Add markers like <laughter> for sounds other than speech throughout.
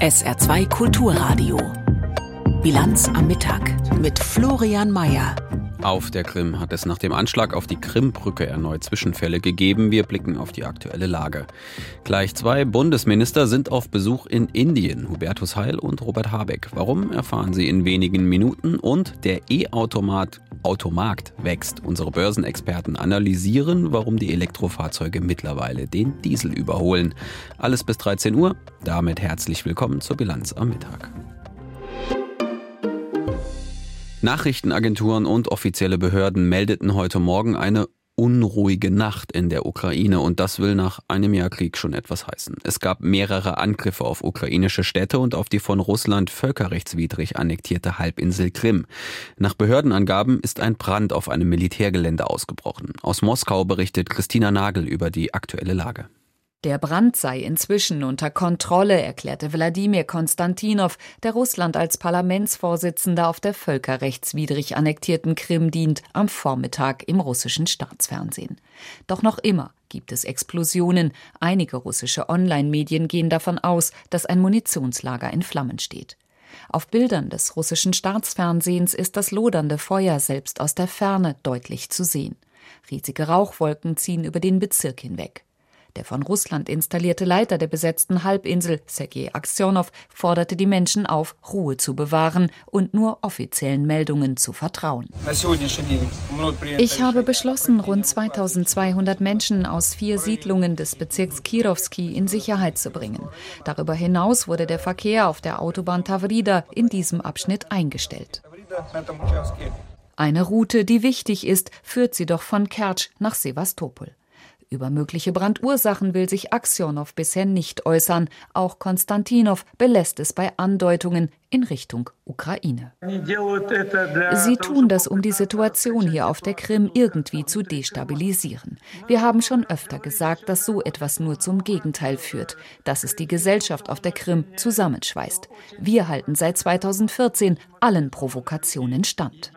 SR2 Kulturradio. Bilanz am Mittag mit Florian Mayer. Auf der Krim hat es nach dem Anschlag auf die Krimbrücke erneut Zwischenfälle gegeben. Wir blicken auf die aktuelle Lage. Gleich zwei Bundesminister sind auf Besuch in Indien, Hubertus Heil und Robert Habeck. Warum erfahren Sie in wenigen Minuten? Und der E-Automat Automarkt wächst. Unsere Börsenexperten analysieren, warum die Elektrofahrzeuge mittlerweile den Diesel überholen. Alles bis 13 Uhr. Damit herzlich willkommen zur Bilanz am Mittag. Nachrichtenagenturen und offizielle Behörden meldeten heute Morgen eine unruhige Nacht in der Ukraine und das will nach einem Jahr Krieg schon etwas heißen. Es gab mehrere Angriffe auf ukrainische Städte und auf die von Russland völkerrechtswidrig annektierte Halbinsel Krim. Nach Behördenangaben ist ein Brand auf einem Militärgelände ausgebrochen. Aus Moskau berichtet Christina Nagel über die aktuelle Lage. Der Brand sei inzwischen unter Kontrolle, erklärte Wladimir Konstantinow, der Russland als Parlamentsvorsitzender auf der völkerrechtswidrig annektierten Krim dient, am Vormittag im russischen Staatsfernsehen. Doch noch immer gibt es Explosionen. Einige russische Online-Medien gehen davon aus, dass ein Munitionslager in Flammen steht. Auf Bildern des russischen Staatsfernsehens ist das lodernde Feuer selbst aus der Ferne deutlich zu sehen. Riesige Rauchwolken ziehen über den Bezirk hinweg. Der von Russland installierte Leiter der besetzten Halbinsel, Sergei Aksionow, forderte die Menschen auf, Ruhe zu bewahren und nur offiziellen Meldungen zu vertrauen. Ich habe beschlossen, rund 2200 Menschen aus vier Siedlungen des Bezirks Kirovski in Sicherheit zu bringen. Darüber hinaus wurde der Verkehr auf der Autobahn Tavrida in diesem Abschnitt eingestellt. Eine Route, die wichtig ist, führt sie doch von Kertsch nach Sevastopol. Über mögliche Brandursachen will sich Aksionow bisher nicht äußern. Auch Konstantinow belässt es bei Andeutungen in Richtung Ukraine. Sie tun das, um die Situation hier auf der Krim irgendwie zu destabilisieren. Wir haben schon öfter gesagt, dass so etwas nur zum Gegenteil führt, dass es die Gesellschaft auf der Krim zusammenschweißt. Wir halten seit 2014 allen Provokationen stand.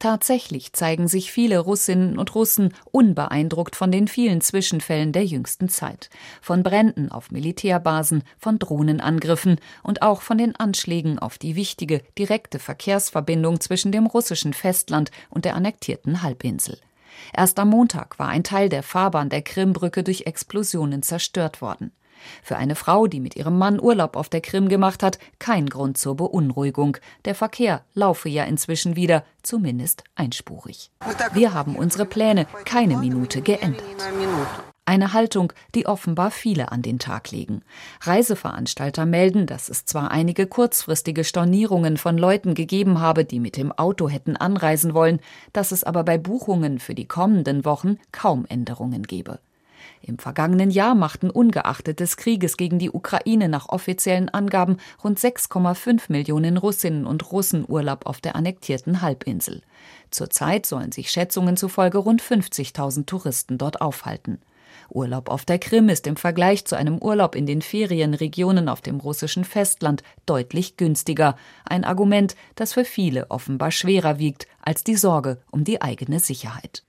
Tatsächlich zeigen sich viele Russinnen und Russen unbeeindruckt von den vielen Zwischenfällen der jüngsten Zeit, von Bränden auf Militärbasen, von Drohnenangriffen und auch von den Anschlägen auf die wichtige direkte Verkehrsverbindung zwischen dem russischen Festland und der annektierten Halbinsel. Erst am Montag war ein Teil der Fahrbahn der Krimbrücke durch Explosionen zerstört worden. Für eine Frau, die mit ihrem Mann Urlaub auf der Krim gemacht hat, kein Grund zur Beunruhigung. Der Verkehr laufe ja inzwischen wieder, zumindest einspurig. Wir haben unsere Pläne keine Minute geändert. Eine Haltung, die offenbar viele an den Tag legen. Reiseveranstalter melden, dass es zwar einige kurzfristige Stornierungen von Leuten gegeben habe, die mit dem Auto hätten anreisen wollen, dass es aber bei Buchungen für die kommenden Wochen kaum Änderungen gebe. Im vergangenen Jahr machten ungeachtet des Krieges gegen die Ukraine nach offiziellen Angaben rund 6,5 Millionen Russinnen und Russen Urlaub auf der annektierten Halbinsel. Zurzeit sollen sich Schätzungen zufolge rund 50.000 Touristen dort aufhalten. Urlaub auf der Krim ist im Vergleich zu einem Urlaub in den Ferienregionen auf dem russischen Festland deutlich günstiger. Ein Argument, das für viele offenbar schwerer wiegt als die Sorge um die eigene Sicherheit.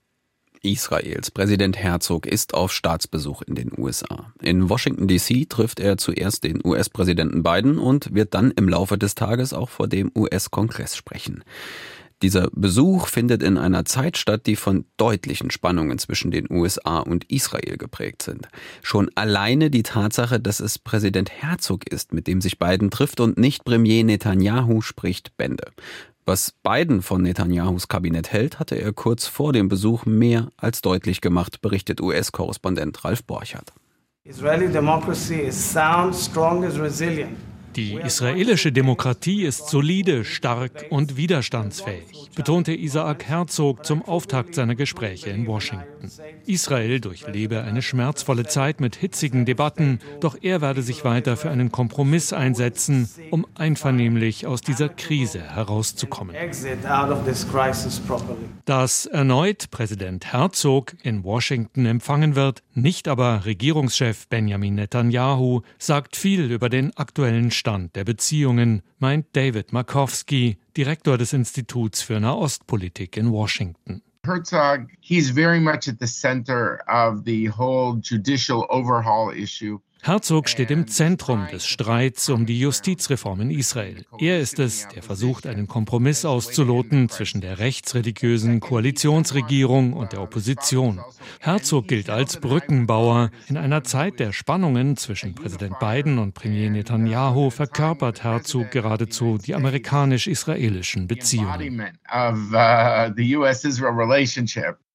Israels Präsident Herzog ist auf Staatsbesuch in den USA. In Washington DC trifft er zuerst den US-Präsidenten Biden und wird dann im Laufe des Tages auch vor dem US-Kongress sprechen. Dieser Besuch findet in einer Zeit statt, die von deutlichen Spannungen zwischen den USA und Israel geprägt sind. Schon alleine die Tatsache, dass es Präsident Herzog ist, mit dem sich Biden trifft und nicht Premier Netanyahu, spricht Bände. Was Biden von Netanyahus Kabinett hält, hatte er kurz vor dem Besuch mehr als deutlich gemacht, berichtet US-Korrespondent Ralf Borchardt. Israeli democracy is sound, strong, is resilient. Die israelische Demokratie ist solide, stark und widerstandsfähig, betonte Isaac Herzog zum Auftakt seiner Gespräche in Washington. Israel durchlebe eine schmerzvolle Zeit mit hitzigen Debatten, doch er werde sich weiter für einen Kompromiss einsetzen, um einvernehmlich aus dieser Krise herauszukommen. Dass erneut Präsident Herzog in Washington empfangen wird, nicht aber Regierungschef Benjamin Netanyahu, sagt viel über den aktuellen Stand der Beziehungen, meint David Markowski, Direktor des Instituts für Nahostpolitik in Washington. Herzog, he's very much at the center of the whole judicial overhaul issue. Herzog steht im Zentrum des Streits um die Justizreform in Israel. Er ist es, der versucht, einen Kompromiss auszuloten zwischen der rechtsreligiösen Koalitionsregierung und der Opposition. Herzog gilt als Brückenbauer. In einer Zeit der Spannungen zwischen Präsident Biden und Premier Netanyahu verkörpert Herzog geradezu die amerikanisch-israelischen Beziehungen.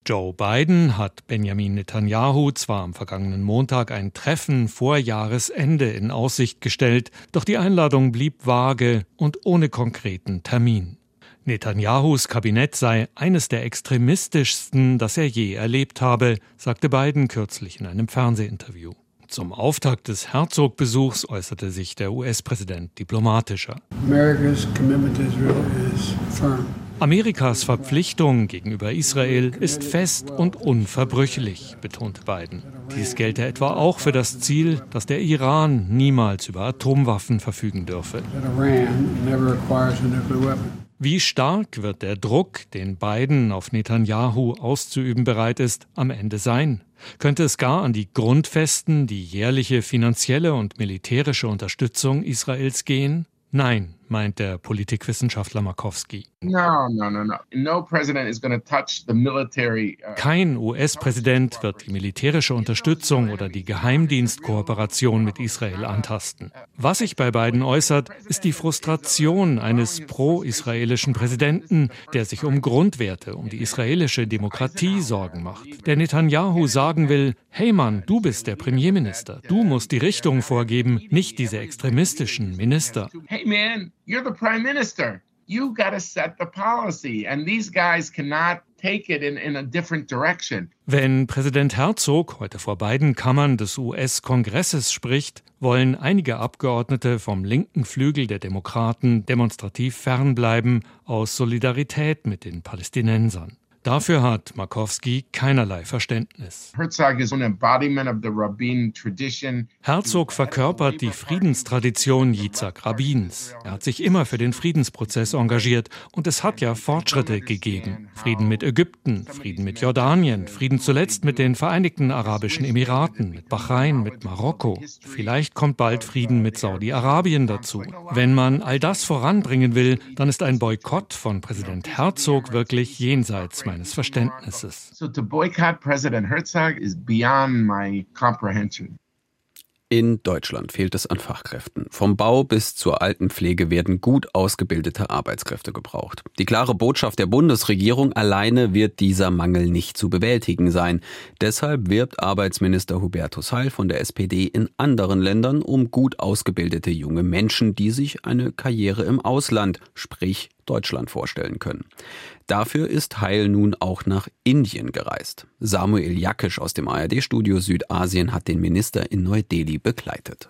Joe Biden hat Benjamin Netanyahu zwar am vergangenen Montag ein Treffen vor Jahresende in Aussicht gestellt, doch die Einladung blieb vage und ohne konkreten Termin. Netanyahus Kabinett sei eines der extremistischsten, das er je erlebt habe, sagte Biden kürzlich in einem Fernsehinterview. Zum Auftakt des Herzogbesuchs äußerte sich der US-Präsident diplomatischer. America's commitment to Israel is firm. Amerikas Verpflichtung gegenüber Israel ist fest und unverbrüchlich, betonte Biden. Dies gelte etwa auch für das Ziel, dass der Iran niemals über Atomwaffen verfügen dürfe. Wie stark wird der Druck, den Biden auf Netanyahu auszuüben bereit ist, am Ende sein? Könnte es gar an die Grundfesten, die jährliche finanzielle und militärische Unterstützung Israels gehen? Nein, meint der Politikwissenschaftler Markowski. Uh, Kein US-Präsident wird die militärische Unterstützung oder die Geheimdienstkooperation mit Israel antasten. Was sich bei beiden äußert, ist die Frustration eines pro-israelischen Präsidenten, der sich um Grundwerte, um die israelische Demokratie Sorgen macht. Der Netanyahu sagen will, hey Mann, du bist der Premierminister, du musst die Richtung vorgeben, nicht diese extremistischen Minister. Hey man, you're the prime minister. You got to set the policy. And these guys cannot take it in, in a different direction. Wenn Präsident Herzog heute vor beiden Kammern des US-Kongresses spricht, wollen einige Abgeordnete vom linken Flügel der Demokraten demonstrativ fernbleiben aus Solidarität mit den Palästinensern. Dafür hat Markowski keinerlei Verständnis. Herzog verkörpert die Friedenstradition Yitzhak Rabins. Er hat sich immer für den Friedensprozess engagiert und es hat ja Fortschritte gegeben. Frieden mit Ägypten, Frieden mit Jordanien, Frieden zuletzt mit den Vereinigten Arabischen Emiraten, mit Bahrain, mit Marokko. Vielleicht kommt bald Frieden mit Saudi-Arabien dazu. Wenn man all das voranbringen will, dann ist ein Boykott von Präsident Herzog wirklich jenseits meiner meines Verständnisses. In Deutschland fehlt es an Fachkräften. Vom Bau bis zur Altenpflege werden gut ausgebildete Arbeitskräfte gebraucht. Die klare Botschaft der Bundesregierung alleine wird dieser Mangel nicht zu bewältigen sein. Deshalb wirbt Arbeitsminister Hubertus Heil von der SPD in anderen Ländern um gut ausgebildete junge Menschen, die sich eine Karriere im Ausland, sprich Deutschland vorstellen können. Dafür ist Heil nun auch nach Indien gereist. Samuel Jakisch aus dem ARD-Studio Südasien hat den Minister in Neu-Delhi begleitet.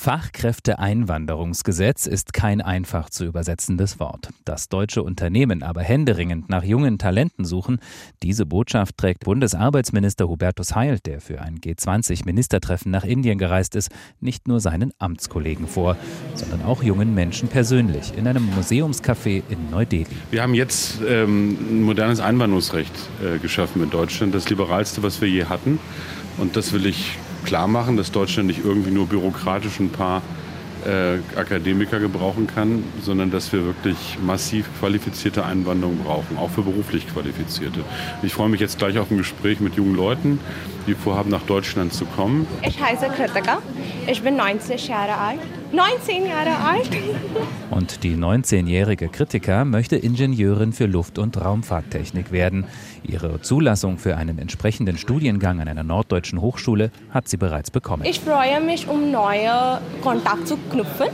Fachkräfteeinwanderungsgesetz ist kein einfach zu übersetzendes Wort. Dass deutsche Unternehmen aber händeringend nach jungen Talenten suchen, diese Botschaft trägt Bundesarbeitsminister Hubertus Heil, der für ein G20-Ministertreffen nach Indien gereist ist, nicht nur seinen Amtskollegen vor, sondern auch jungen Menschen persönlich in einem Museumscafé in Neu-Delhi. Wir haben jetzt ähm, ein modernes Einwanderungsrecht äh, geschaffen in Deutschland, das liberalste, was wir je hatten. Und das will ich klar machen, dass Deutschland nicht irgendwie nur bürokratisch ein paar äh, Akademiker gebrauchen kann, sondern dass wir wirklich massiv qualifizierte Einwanderung brauchen, auch für beruflich Qualifizierte. Ich freue mich jetzt gleich auf ein Gespräch mit jungen Leuten, die vorhaben, nach Deutschland zu kommen. Ich heiße Kritika, ich bin 90 Jahre alt. 19 Jahre alt. <laughs> Und die 19-jährige Kritika möchte Ingenieurin für Luft- und Raumfahrttechnik werden. Ihre Zulassung für einen entsprechenden Studiengang an einer norddeutschen Hochschule hat sie bereits bekommen. Ich freue mich, um neue Kontakte zu knüpfen.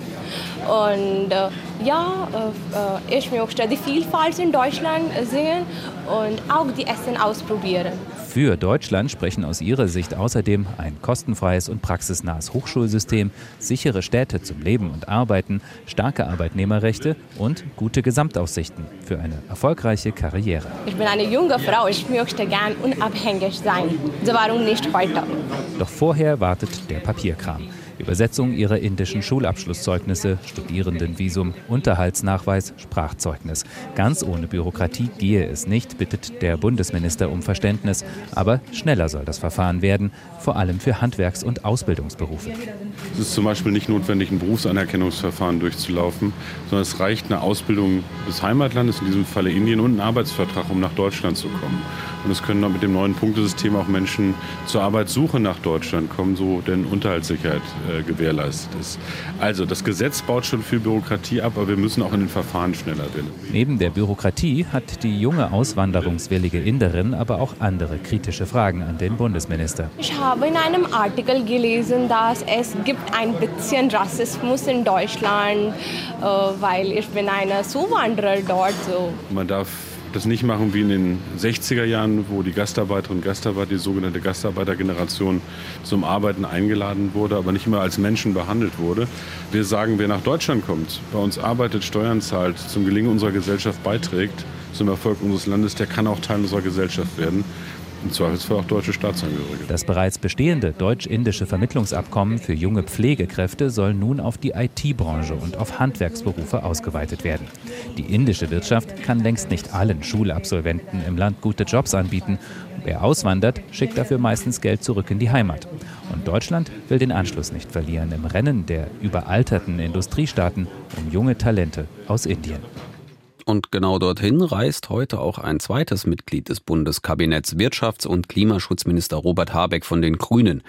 Und äh, ja, äh, äh ich möchte die Vielfalt in Deutschland sehen und auch die Essen ausprobieren. Für Deutschland sprechen aus ihrer Sicht außerdem ein kostenfreies und praxisnahes Hochschulsystem, sichere Städte zum Leben und Arbeiten, starke Arbeitnehmerrechte und gute Gesamtaussichten für eine erfolgreiche Karriere. Ich bin eine junge Frau, ich möchte gern unabhängig sein. So warum nicht heute? Doch vorher wartet der Papierkram. Übersetzung ihrer indischen Schulabschlusszeugnisse, Studierendenvisum, Unterhaltsnachweis, Sprachzeugnis. Ganz ohne Bürokratie gehe es nicht, bittet der Bundesminister um Verständnis. Aber schneller soll das Verfahren werden, vor allem für Handwerks- und Ausbildungsberufe. Es ist zum Beispiel nicht notwendig, ein Berufsanerkennungsverfahren durchzulaufen, sondern es reicht eine Ausbildung des Heimatlandes, in diesem Falle Indien, und ein Arbeitsvertrag, um nach Deutschland zu kommen. Und es können mit dem neuen Punktesystem auch Menschen zur Arbeitssuche nach Deutschland kommen, so denn Unterhaltssicherheit äh, gewährleistet ist. Also das Gesetz baut schon viel Bürokratie ab, aber wir müssen auch in den Verfahren schneller werden. Neben der Bürokratie hat die junge auswanderungswillige Inderin aber auch andere kritische Fragen an den Bundesminister. Ich habe in einem Artikel gelesen, dass es gibt ein bisschen Rassismus in Deutschland, äh, weil ich bin eine Zuwanderer dort. So. Man darf das nicht machen wie in den 60er Jahren, wo die Gastarbeiterinnen und Gastarbeiter, die sogenannte Gastarbeitergeneration, zum Arbeiten eingeladen wurde, aber nicht immer als Menschen behandelt wurde. Wir sagen, wer nach Deutschland kommt, bei uns arbeitet, Steuern zahlt, zum Gelingen unserer Gesellschaft beiträgt, zum Erfolg unseres Landes, der kann auch Teil unserer Gesellschaft werden im Zweifelsfall auch deutsche Staatsangehörige. Das bereits bestehende deutsch-indische Vermittlungsabkommen für junge Pflegekräfte soll nun auf die IT-Branche und auf Handwerksberufe ausgeweitet werden. Die indische Wirtschaft kann längst nicht allen Schulabsolventen im Land gute Jobs anbieten. Wer auswandert, schickt dafür meistens Geld zurück in die Heimat. Und Deutschland will den Anschluss nicht verlieren im Rennen der überalterten Industriestaaten um junge Talente aus Indien. Und genau dorthin reist heute auch ein zweites Mitglied des Bundeskabinetts, Wirtschafts- und Klimaschutzminister Robert Habeck von den Grünen.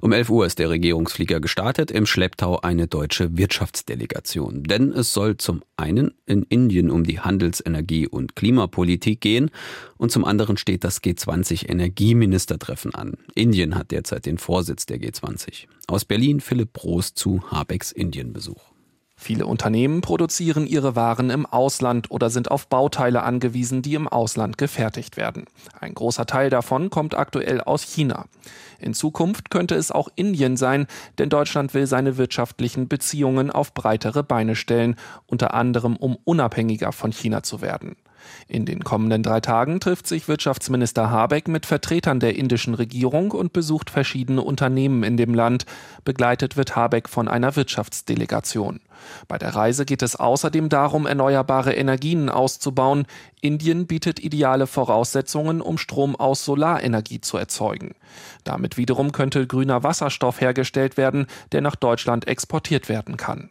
Um 11 Uhr ist der Regierungsflieger gestartet, im Schlepptau eine deutsche Wirtschaftsdelegation. Denn es soll zum einen in Indien um die Handels-, Energie- und Klimapolitik gehen und zum anderen steht das G20-Energieministertreffen an. Indien hat derzeit den Vorsitz der G20. Aus Berlin Philipp Broß zu Habecks Indienbesuch. Viele Unternehmen produzieren ihre Waren im Ausland oder sind auf Bauteile angewiesen, die im Ausland gefertigt werden. Ein großer Teil davon kommt aktuell aus China. In Zukunft könnte es auch Indien sein, denn Deutschland will seine wirtschaftlichen Beziehungen auf breitere Beine stellen, unter anderem um unabhängiger von China zu werden. In den kommenden drei Tagen trifft sich Wirtschaftsminister Habeck mit Vertretern der indischen Regierung und besucht verschiedene Unternehmen in dem Land. Begleitet wird Habeck von einer Wirtschaftsdelegation. Bei der Reise geht es außerdem darum, erneuerbare Energien auszubauen. Indien bietet ideale Voraussetzungen, um Strom aus Solarenergie zu erzeugen. Damit wiederum könnte grüner Wasserstoff hergestellt werden, der nach Deutschland exportiert werden kann.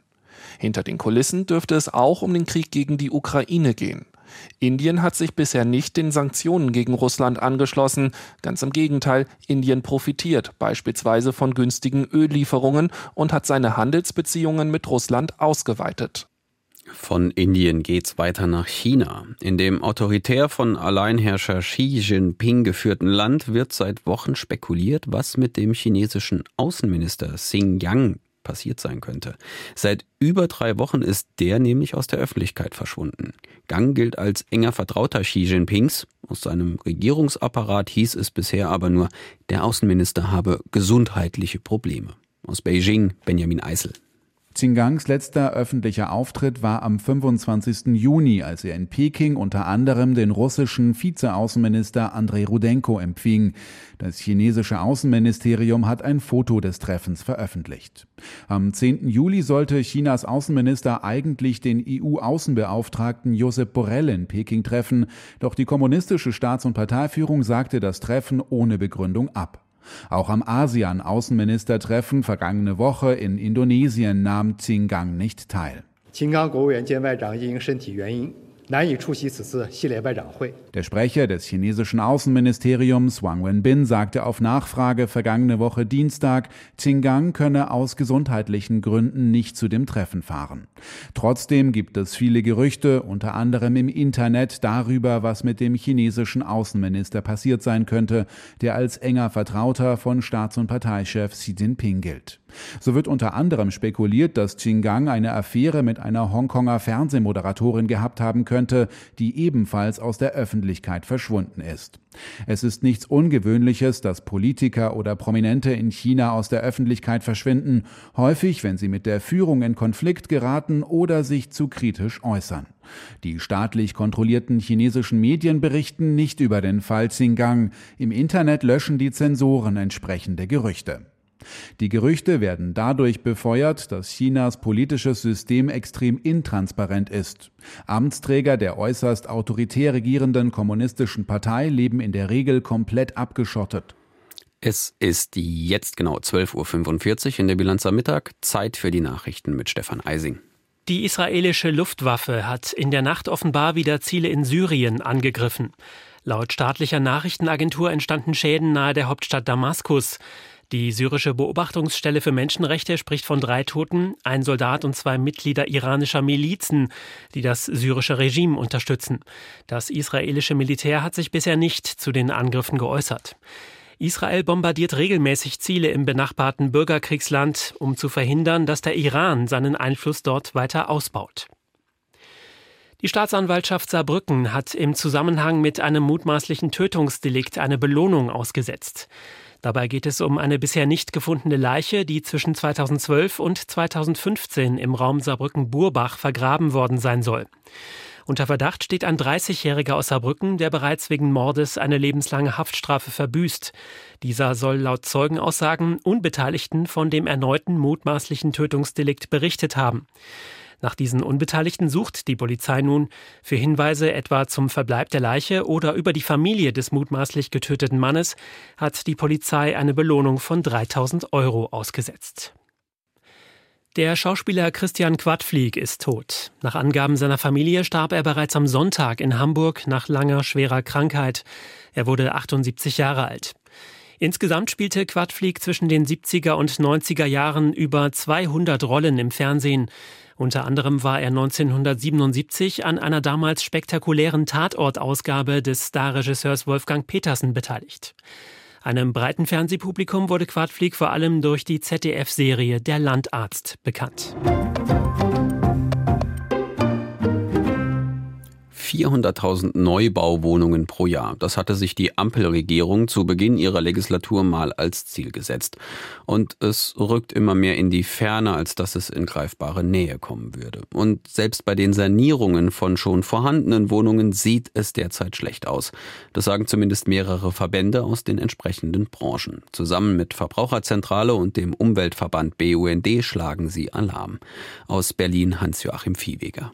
Hinter den Kulissen dürfte es auch um den Krieg gegen die Ukraine gehen. Indien hat sich bisher nicht den Sanktionen gegen Russland angeschlossen. Ganz im Gegenteil, Indien profitiert beispielsweise von günstigen Öllieferungen und hat seine Handelsbeziehungen mit Russland ausgeweitet. Von Indien geht's weiter nach China. In dem autoritär von Alleinherrscher Xi Jinping geführten Land wird seit Wochen spekuliert, was mit dem chinesischen Außenminister Xinjiang passiert sein könnte. Seit über drei Wochen ist der nämlich aus der Öffentlichkeit verschwunden. Gang gilt als enger Vertrauter Xi Jinpings. Aus seinem Regierungsapparat hieß es bisher aber nur, der Außenminister habe gesundheitliche Probleme. Aus Beijing Benjamin Eisel. Xingangs letzter öffentlicher Auftritt war am 25. Juni, als er in Peking unter anderem den russischen Vizeaußenminister Andrei Rudenko empfing. Das chinesische Außenministerium hat ein Foto des Treffens veröffentlicht. Am 10. Juli sollte Chinas Außenminister eigentlich den EU-Außenbeauftragten Josep Borrell in Peking treffen, doch die kommunistische Staats- und Parteiführung sagte das Treffen ohne Begründung ab. Auch am ASEAN-Außenministertreffen vergangene Woche in Indonesien nahm Xingang nicht teil. 秦刚国务院兼外长因身体原因 der Sprecher des chinesischen Außenministeriums Wang Wenbin sagte auf Nachfrage vergangene Woche Dienstag, Xinjiang könne aus gesundheitlichen Gründen nicht zu dem Treffen fahren. Trotzdem gibt es viele Gerüchte, unter anderem im Internet, darüber, was mit dem chinesischen Außenminister passiert sein könnte, der als enger Vertrauter von Staats- und Parteichef Xi Jinping gilt. So wird unter anderem spekuliert, dass Xinjiang eine Affäre mit einer Hongkonger Fernsehmoderatorin gehabt haben könnte, die ebenfalls aus der Öffentlichkeit verschwunden ist. Es ist nichts Ungewöhnliches, dass Politiker oder Prominente in China aus der Öffentlichkeit verschwinden, häufig, wenn sie mit der Führung in Konflikt geraten oder sich zu kritisch äußern. Die staatlich kontrollierten chinesischen Medien berichten nicht über den Fall Xinjiang. Im Internet löschen die Zensoren entsprechende Gerüchte. Die Gerüchte werden dadurch befeuert, dass Chinas politisches System extrem intransparent ist. Amtsträger der äußerst autoritär regierenden kommunistischen Partei leben in der Regel komplett abgeschottet. Es ist jetzt genau 12.45 Uhr in der Bilanz am Mittag. Zeit für die Nachrichten mit Stefan Eising. Die israelische Luftwaffe hat in der Nacht offenbar wieder Ziele in Syrien angegriffen. Laut staatlicher Nachrichtenagentur entstanden Schäden nahe der Hauptstadt Damaskus. Die syrische Beobachtungsstelle für Menschenrechte spricht von drei Toten, ein Soldat und zwei Mitglieder iranischer Milizen, die das syrische Regime unterstützen. Das israelische Militär hat sich bisher nicht zu den Angriffen geäußert. Israel bombardiert regelmäßig Ziele im benachbarten Bürgerkriegsland, um zu verhindern, dass der Iran seinen Einfluss dort weiter ausbaut. Die Staatsanwaltschaft Saarbrücken hat im Zusammenhang mit einem mutmaßlichen Tötungsdelikt eine Belohnung ausgesetzt. Dabei geht es um eine bisher nicht gefundene Leiche, die zwischen 2012 und 2015 im Raum Saarbrücken-Burbach vergraben worden sein soll. Unter Verdacht steht ein 30-Jähriger aus Saarbrücken, der bereits wegen Mordes eine lebenslange Haftstrafe verbüßt. Dieser soll laut Zeugenaussagen Unbeteiligten von dem erneuten mutmaßlichen Tötungsdelikt berichtet haben. Nach diesen Unbeteiligten sucht die Polizei nun für Hinweise etwa zum Verbleib der Leiche oder über die Familie des mutmaßlich getöteten Mannes hat die Polizei eine Belohnung von 3000 Euro ausgesetzt. Der Schauspieler Christian Quadflieg ist tot. Nach Angaben seiner Familie starb er bereits am Sonntag in Hamburg nach langer schwerer Krankheit. Er wurde 78 Jahre alt. Insgesamt spielte Quadflieg zwischen den 70er und 90er Jahren über 200 Rollen im Fernsehen. Unter anderem war er 1977 an einer damals spektakulären Tatortausgabe des Starregisseurs Wolfgang Petersen beteiligt. Einem breiten Fernsehpublikum wurde Quadflieg vor allem durch die ZDF-Serie Der Landarzt bekannt. 400.000 Neubauwohnungen pro Jahr. Das hatte sich die Ampelregierung zu Beginn ihrer Legislatur mal als Ziel gesetzt. Und es rückt immer mehr in die Ferne, als dass es in greifbare Nähe kommen würde. Und selbst bei den Sanierungen von schon vorhandenen Wohnungen sieht es derzeit schlecht aus. Das sagen zumindest mehrere Verbände aus den entsprechenden Branchen. Zusammen mit Verbraucherzentrale und dem Umweltverband BUND schlagen sie Alarm. Aus Berlin Hans-Joachim Viehweger.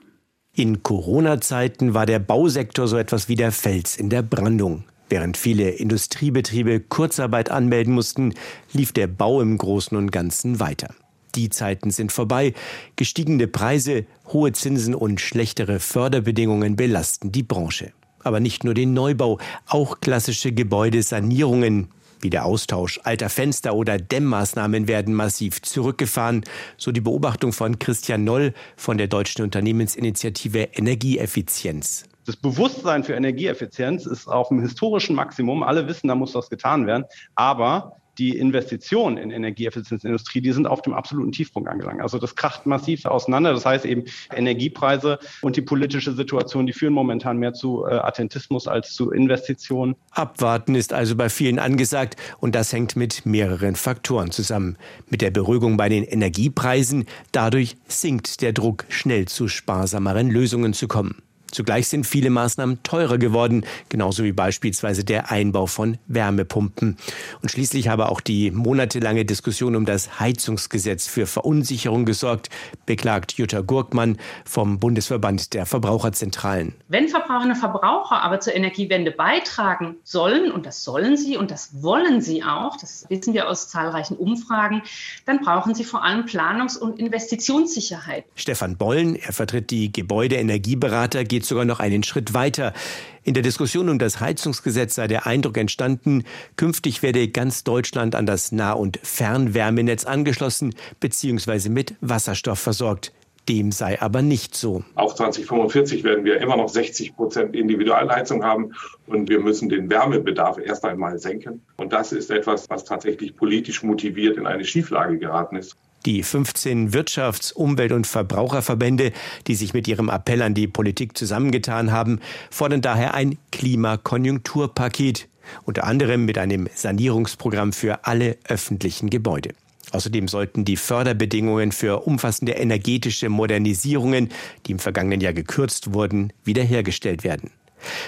In Corona-Zeiten war der Bausektor so etwas wie der Fels in der Brandung. Während viele Industriebetriebe Kurzarbeit anmelden mussten, lief der Bau im Großen und Ganzen weiter. Die Zeiten sind vorbei. Gestiegene Preise, hohe Zinsen und schlechtere Förderbedingungen belasten die Branche. Aber nicht nur den Neubau, auch klassische Gebäudesanierungen wie der Austausch alter Fenster oder Dämmmaßnahmen werden massiv zurückgefahren, so die Beobachtung von Christian Noll von der deutschen Unternehmensinitiative Energieeffizienz. Das Bewusstsein für Energieeffizienz ist auf dem historischen Maximum. Alle wissen, da muss was getan werden. Aber die Investitionen in Energieeffizienzindustrie, die sind auf dem absoluten Tiefpunkt angelangt. Also das kracht massiv auseinander. Das heißt eben Energiepreise und die politische Situation, die führen momentan mehr zu äh, Attentismus als zu Investitionen. Abwarten ist also bei vielen angesagt und das hängt mit mehreren Faktoren zusammen. Mit der Beruhigung bei den Energiepreisen, dadurch sinkt der Druck, schnell zu sparsameren Lösungen zu kommen. Zugleich sind viele Maßnahmen teurer geworden, genauso wie beispielsweise der Einbau von Wärmepumpen. Und schließlich habe auch die monatelange Diskussion um das Heizungsgesetz für Verunsicherung gesorgt, beklagt Jutta Gurkmann vom Bundesverband der Verbraucherzentralen. Wenn Verbraucherinnen und Verbraucher aber zur Energiewende beitragen sollen, und das sollen sie und das wollen sie auch, das wissen wir aus zahlreichen Umfragen, dann brauchen sie vor allem Planungs- und Investitionssicherheit. Stefan Bollen, er vertritt die Gebäudeenergieberater, geht sogar noch einen Schritt weiter. In der Diskussion um das Heizungsgesetz sei der Eindruck entstanden, künftig werde ganz Deutschland an das Nah- und Fernwärmenetz angeschlossen bzw. mit Wasserstoff versorgt. Dem sei aber nicht so. Auch 2045 werden wir immer noch 60 Prozent Individualheizung haben und wir müssen den Wärmebedarf erst einmal senken. Und das ist etwas, was tatsächlich politisch motiviert in eine Schieflage geraten ist. Die 15 Wirtschafts-, Umwelt- und Verbraucherverbände, die sich mit ihrem Appell an die Politik zusammengetan haben, fordern daher ein Klimakonjunkturpaket, unter anderem mit einem Sanierungsprogramm für alle öffentlichen Gebäude. Außerdem sollten die Förderbedingungen für umfassende energetische Modernisierungen, die im vergangenen Jahr gekürzt wurden, wiederhergestellt werden.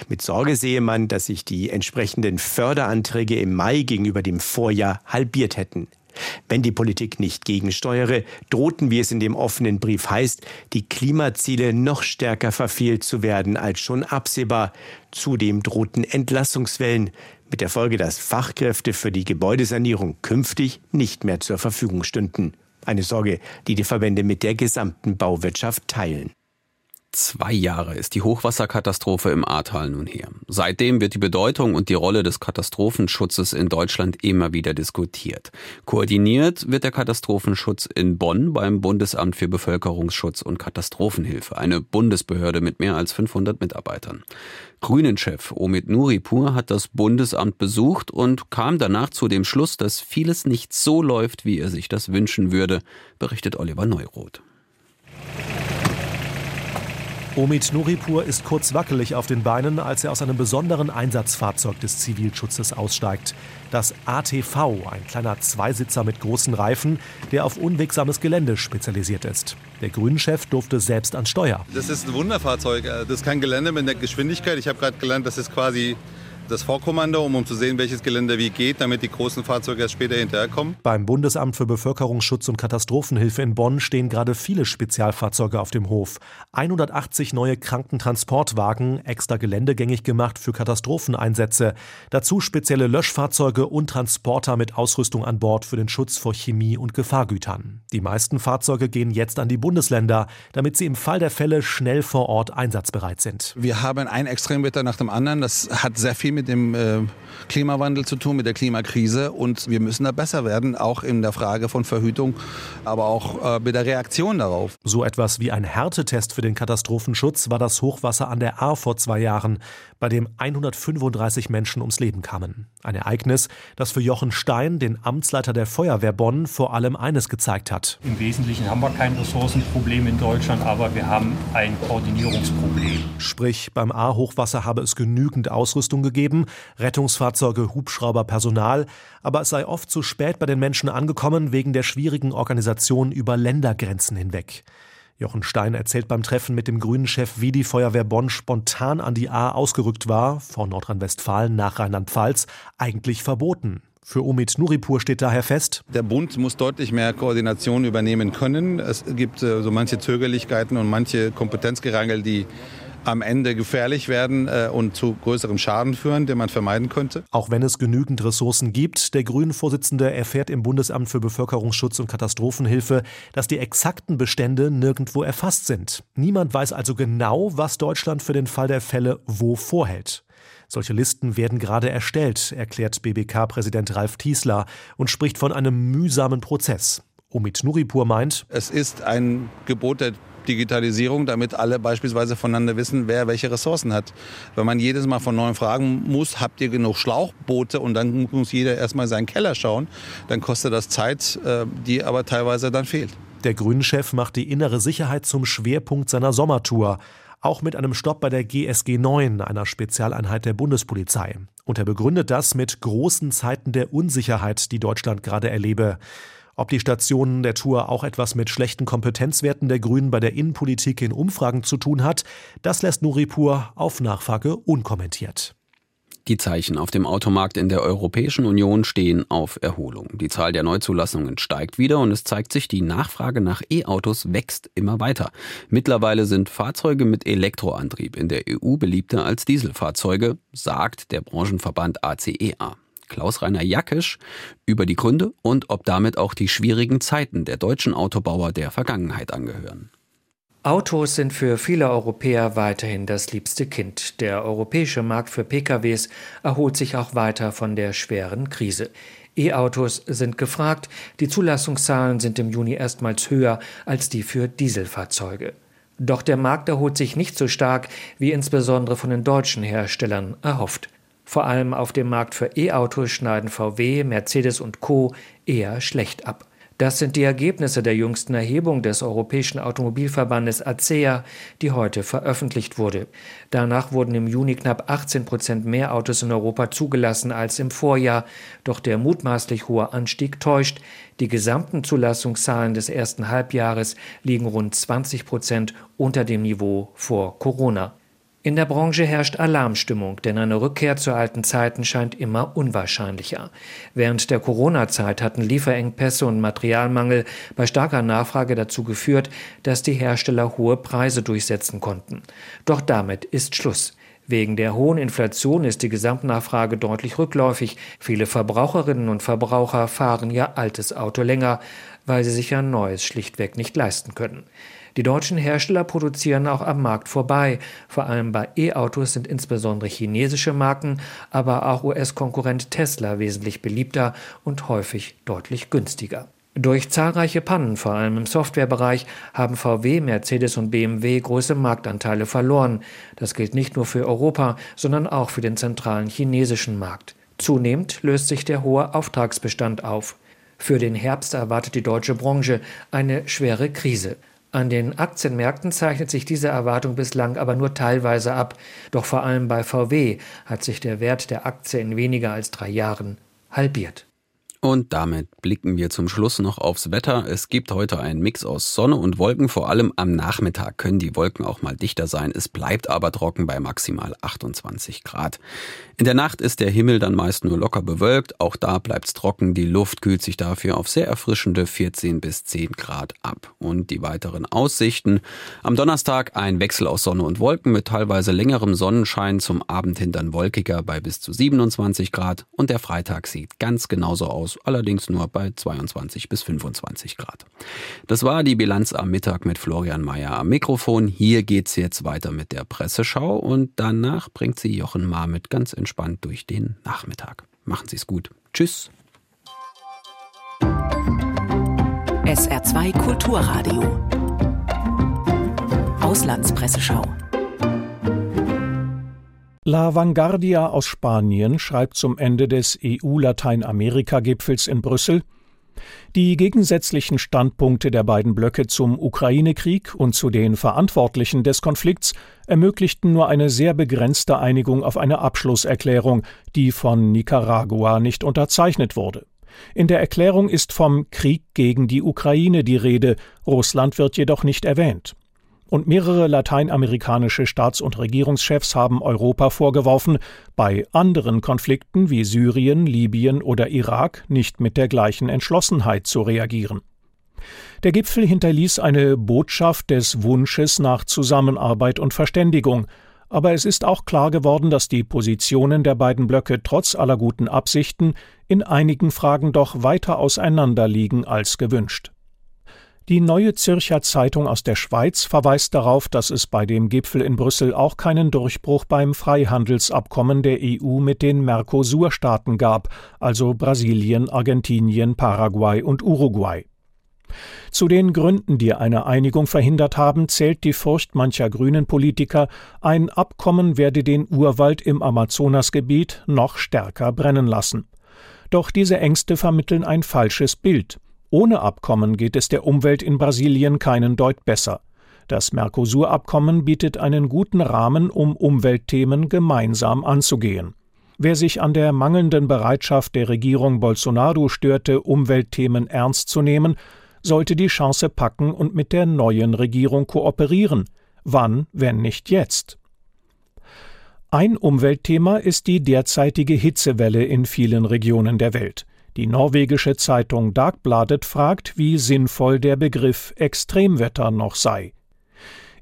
Mit Sorge sehe man, dass sich die entsprechenden Förderanträge im Mai gegenüber dem Vorjahr halbiert hätten. Wenn die Politik nicht gegensteuere, drohten, wie es in dem offenen Brief heißt, die Klimaziele noch stärker verfehlt zu werden als schon absehbar. Zudem drohten Entlassungswellen mit der Folge, dass Fachkräfte für die Gebäudesanierung künftig nicht mehr zur Verfügung stünden. Eine Sorge, die die Verbände mit der gesamten Bauwirtschaft teilen. Zwei Jahre ist die Hochwasserkatastrophe im Ahrtal nun her. Seitdem wird die Bedeutung und die Rolle des Katastrophenschutzes in Deutschland immer wieder diskutiert. Koordiniert wird der Katastrophenschutz in Bonn beim Bundesamt für Bevölkerungsschutz und Katastrophenhilfe, eine Bundesbehörde mit mehr als 500 Mitarbeitern. Grünen-Chef Omid Nuripur hat das Bundesamt besucht und kam danach zu dem Schluss, dass vieles nicht so läuft, wie er sich das wünschen würde, berichtet Oliver Neuroth. Omid Nuripur ist kurz wackelig auf den Beinen, als er aus einem besonderen Einsatzfahrzeug des Zivilschutzes aussteigt. Das ATV, ein kleiner Zweisitzer mit großen Reifen, der auf unwegsames Gelände spezialisiert ist. Der Grünchef durfte selbst ans Steuer. Das ist ein Wunderfahrzeug. Das ist kein Gelände mit der Geschwindigkeit. Ich habe gerade gelernt, das ist quasi das Vorkommando, um, um zu sehen, welches Gelände wie geht, damit die großen Fahrzeuge erst später hinterherkommen. Beim Bundesamt für Bevölkerungsschutz und Katastrophenhilfe in Bonn stehen gerade viele Spezialfahrzeuge auf dem Hof. 180 neue Krankentransportwagen, extra geländegängig gemacht für Katastropheneinsätze. Dazu spezielle Löschfahrzeuge und Transporter mit Ausrüstung an Bord für den Schutz vor Chemie- und Gefahrgütern. Die meisten Fahrzeuge gehen jetzt an die Bundesländer, damit sie im Fall der Fälle schnell vor Ort einsatzbereit sind. Wir haben ein Extremwetter nach dem anderen. Das hat sehr viel mit mit dem äh, Klimawandel zu tun, mit der Klimakrise. Und wir müssen da besser werden, auch in der Frage von Verhütung, aber auch äh, mit der Reaktion darauf. So etwas wie ein Härtetest für den Katastrophenschutz war das Hochwasser an der Ahr vor zwei Jahren, bei dem 135 Menschen ums Leben kamen. Ein Ereignis, das für Jochen Stein, den Amtsleiter der Feuerwehr Bonn, vor allem eines gezeigt hat. Im Wesentlichen haben wir kein Ressourcenproblem in Deutschland, aber wir haben ein Koordinierungsproblem. Sprich, beim Ahr-Hochwasser habe es genügend Ausrüstung gegeben, gegeben, Rettungsfahrzeuge, Hubschrauber, Personal, aber es sei oft zu spät bei den Menschen angekommen wegen der schwierigen Organisation über Ländergrenzen hinweg. Jochen Stein erzählt beim Treffen mit dem grünen Chef, wie die Feuerwehr Bonn spontan an die A ausgerückt war, von Nordrhein-Westfalen nach Rheinland-Pfalz, eigentlich verboten. Für Omid Nuripur steht daher fest, der Bund muss deutlich mehr Koordination übernehmen können. Es gibt äh, so manche Zögerlichkeiten und manche Kompetenzgerangel, die am Ende gefährlich werden äh, und zu größerem Schaden führen, den man vermeiden könnte. Auch wenn es genügend Ressourcen gibt, der Grünen-Vorsitzende erfährt im Bundesamt für Bevölkerungsschutz und Katastrophenhilfe, dass die exakten Bestände nirgendwo erfasst sind. Niemand weiß also genau, was Deutschland für den Fall der Fälle wo vorhält. Solche Listen werden gerade erstellt, erklärt BBK-Präsident Ralf Tiesler und spricht von einem mühsamen Prozess. Omid Nuripur meint, es ist ein Gebot der Digitalisierung, damit alle beispielsweise voneinander wissen, wer welche Ressourcen hat. Wenn man jedes Mal von neuem fragen muss, habt ihr genug Schlauchboote und dann muss jeder erstmal seinen Keller schauen, dann kostet das Zeit, äh, die aber teilweise dann fehlt. Der Grünen-Chef macht die innere Sicherheit zum Schwerpunkt seiner Sommertour. Auch mit einem Stopp bei der GSG 9, einer Spezialeinheit der Bundespolizei. Und er begründet das mit großen Zeiten der Unsicherheit, die Deutschland gerade erlebe. Ob die Station der Tour auch etwas mit schlechten Kompetenzwerten der Grünen bei der Innenpolitik in Umfragen zu tun hat, das lässt Nuripur auf Nachfrage unkommentiert. Die Zeichen auf dem Automarkt in der Europäischen Union stehen auf Erholung. Die Zahl der Neuzulassungen steigt wieder und es zeigt sich, die Nachfrage nach E-Autos wächst immer weiter. Mittlerweile sind Fahrzeuge mit Elektroantrieb in der EU beliebter als Dieselfahrzeuge, sagt der Branchenverband ACEA. Klaus-Rainer Jackisch über die Gründe und ob damit auch die schwierigen Zeiten der deutschen Autobauer der Vergangenheit angehören. Autos sind für viele Europäer weiterhin das liebste Kind. Der europäische Markt für PKWs erholt sich auch weiter von der schweren Krise. E-Autos sind gefragt, die Zulassungszahlen sind im Juni erstmals höher als die für Dieselfahrzeuge. Doch der Markt erholt sich nicht so stark, wie insbesondere von den deutschen Herstellern erhofft. Vor allem auf dem Markt für E-Autos schneiden VW, Mercedes und Co. eher schlecht ab. Das sind die Ergebnisse der jüngsten Erhebung des Europäischen Automobilverbandes ACEA, die heute veröffentlicht wurde. Danach wurden im Juni knapp 18 Prozent mehr Autos in Europa zugelassen als im Vorjahr. Doch der mutmaßlich hohe Anstieg täuscht. Die gesamten Zulassungszahlen des ersten Halbjahres liegen rund 20 Prozent unter dem Niveau vor Corona. In der Branche herrscht Alarmstimmung, denn eine Rückkehr zu alten Zeiten scheint immer unwahrscheinlicher. Während der Corona-Zeit hatten Lieferengpässe und Materialmangel bei starker Nachfrage dazu geführt, dass die Hersteller hohe Preise durchsetzen konnten. Doch damit ist Schluss. Wegen der hohen Inflation ist die Gesamtnachfrage deutlich rückläufig. Viele Verbraucherinnen und Verbraucher fahren ihr altes Auto länger, weil sie sich ein neues schlichtweg nicht leisten können. Die deutschen Hersteller produzieren auch am Markt vorbei. Vor allem bei E-Autos sind insbesondere chinesische Marken, aber auch US-Konkurrent Tesla wesentlich beliebter und häufig deutlich günstiger. Durch zahlreiche Pannen, vor allem im Softwarebereich, haben VW, Mercedes und BMW große Marktanteile verloren. Das gilt nicht nur für Europa, sondern auch für den zentralen chinesischen Markt. Zunehmend löst sich der hohe Auftragsbestand auf. Für den Herbst erwartet die deutsche Branche eine schwere Krise. An den Aktienmärkten zeichnet sich diese Erwartung bislang aber nur teilweise ab. Doch vor allem bei VW hat sich der Wert der Aktie in weniger als drei Jahren halbiert. Und damit blicken wir zum Schluss noch aufs Wetter. Es gibt heute einen Mix aus Sonne und Wolken. Vor allem am Nachmittag können die Wolken auch mal dichter sein. Es bleibt aber trocken bei maximal 28 Grad. In der Nacht ist der Himmel dann meist nur locker bewölkt. Auch da bleibt's trocken. Die Luft kühlt sich dafür auf sehr erfrischende 14 bis 10 Grad ab. Und die weiteren Aussichten. Am Donnerstag ein Wechsel aus Sonne und Wolken mit teilweise längerem Sonnenschein. Zum Abend hin dann wolkiger bei bis zu 27 Grad. Und der Freitag sieht ganz genauso aus allerdings nur bei 22 bis 25 Grad. Das war die Bilanz am Mittag mit Florian Mayer am Mikrofon. Hier geht's jetzt weiter mit der Presseschau und danach bringt sie Jochen Marmit ganz entspannt durch den Nachmittag. Machen Sie's gut. Tschüss. SR2 Kulturradio. Auslandspresseschau. La Vanguardia aus Spanien schreibt zum Ende des EU-Lateinamerika-Gipfels in Brüssel, die gegensätzlichen Standpunkte der beiden Blöcke zum Ukraine-Krieg und zu den Verantwortlichen des Konflikts ermöglichten nur eine sehr begrenzte Einigung auf eine Abschlusserklärung, die von Nicaragua nicht unterzeichnet wurde. In der Erklärung ist vom Krieg gegen die Ukraine die Rede, Russland wird jedoch nicht erwähnt und mehrere lateinamerikanische Staats- und Regierungschefs haben Europa vorgeworfen, bei anderen Konflikten wie Syrien, Libyen oder Irak nicht mit der gleichen Entschlossenheit zu reagieren. Der Gipfel hinterließ eine Botschaft des Wunsches nach Zusammenarbeit und Verständigung, aber es ist auch klar geworden, dass die Positionen der beiden Blöcke trotz aller guten Absichten in einigen Fragen doch weiter auseinander liegen als gewünscht. Die Neue Zürcher Zeitung aus der Schweiz verweist darauf, dass es bei dem Gipfel in Brüssel auch keinen Durchbruch beim Freihandelsabkommen der EU mit den Mercosur-Staaten gab, also Brasilien, Argentinien, Paraguay und Uruguay. Zu den Gründen, die eine Einigung verhindert haben, zählt die Furcht mancher grünen Politiker, ein Abkommen werde den Urwald im Amazonasgebiet noch stärker brennen lassen. Doch diese Ängste vermitteln ein falsches Bild. Ohne Abkommen geht es der Umwelt in Brasilien keinen Deut besser. Das Mercosur-Abkommen bietet einen guten Rahmen, um Umweltthemen gemeinsam anzugehen. Wer sich an der mangelnden Bereitschaft der Regierung Bolsonaro störte, Umweltthemen ernst zu nehmen, sollte die Chance packen und mit der neuen Regierung kooperieren. Wann, wenn nicht jetzt? Ein Umweltthema ist die derzeitige Hitzewelle in vielen Regionen der Welt. Die norwegische Zeitung Dagbladet fragt, wie sinnvoll der Begriff Extremwetter noch sei.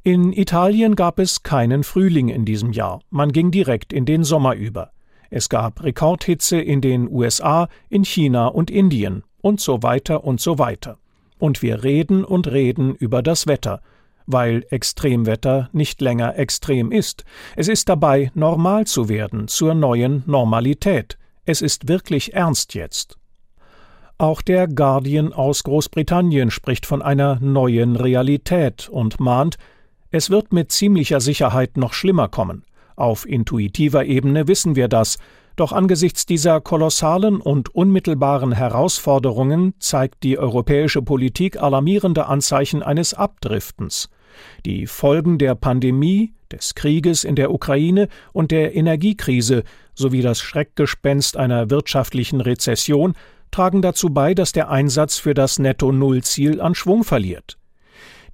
In Italien gab es keinen Frühling in diesem Jahr, man ging direkt in den Sommer über. Es gab Rekordhitze in den USA, in China und Indien und so weiter und so weiter. Und wir reden und reden über das Wetter, weil Extremwetter nicht länger extrem ist. Es ist dabei, normal zu werden, zur neuen Normalität. Es ist wirklich ernst jetzt. Auch der Guardian aus Großbritannien spricht von einer neuen Realität und mahnt, es wird mit ziemlicher Sicherheit noch schlimmer kommen. Auf intuitiver Ebene wissen wir das, doch angesichts dieser kolossalen und unmittelbaren Herausforderungen zeigt die europäische Politik alarmierende Anzeichen eines Abdriftens. Die Folgen der Pandemie, des Krieges in der Ukraine und der Energiekrise sowie das Schreckgespenst einer wirtschaftlichen Rezession tragen dazu bei, dass der Einsatz für das Netto-Null-Ziel an Schwung verliert.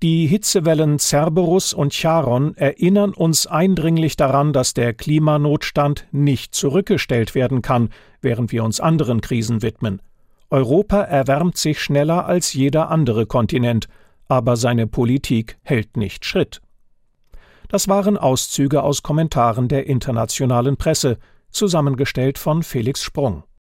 Die Hitzewellen Cerberus und Charon erinnern uns eindringlich daran, dass der Klimanotstand nicht zurückgestellt werden kann, während wir uns anderen Krisen widmen. Europa erwärmt sich schneller als jeder andere Kontinent, aber seine Politik hält nicht Schritt. Das waren Auszüge aus Kommentaren der internationalen Presse, zusammengestellt von Felix Sprung.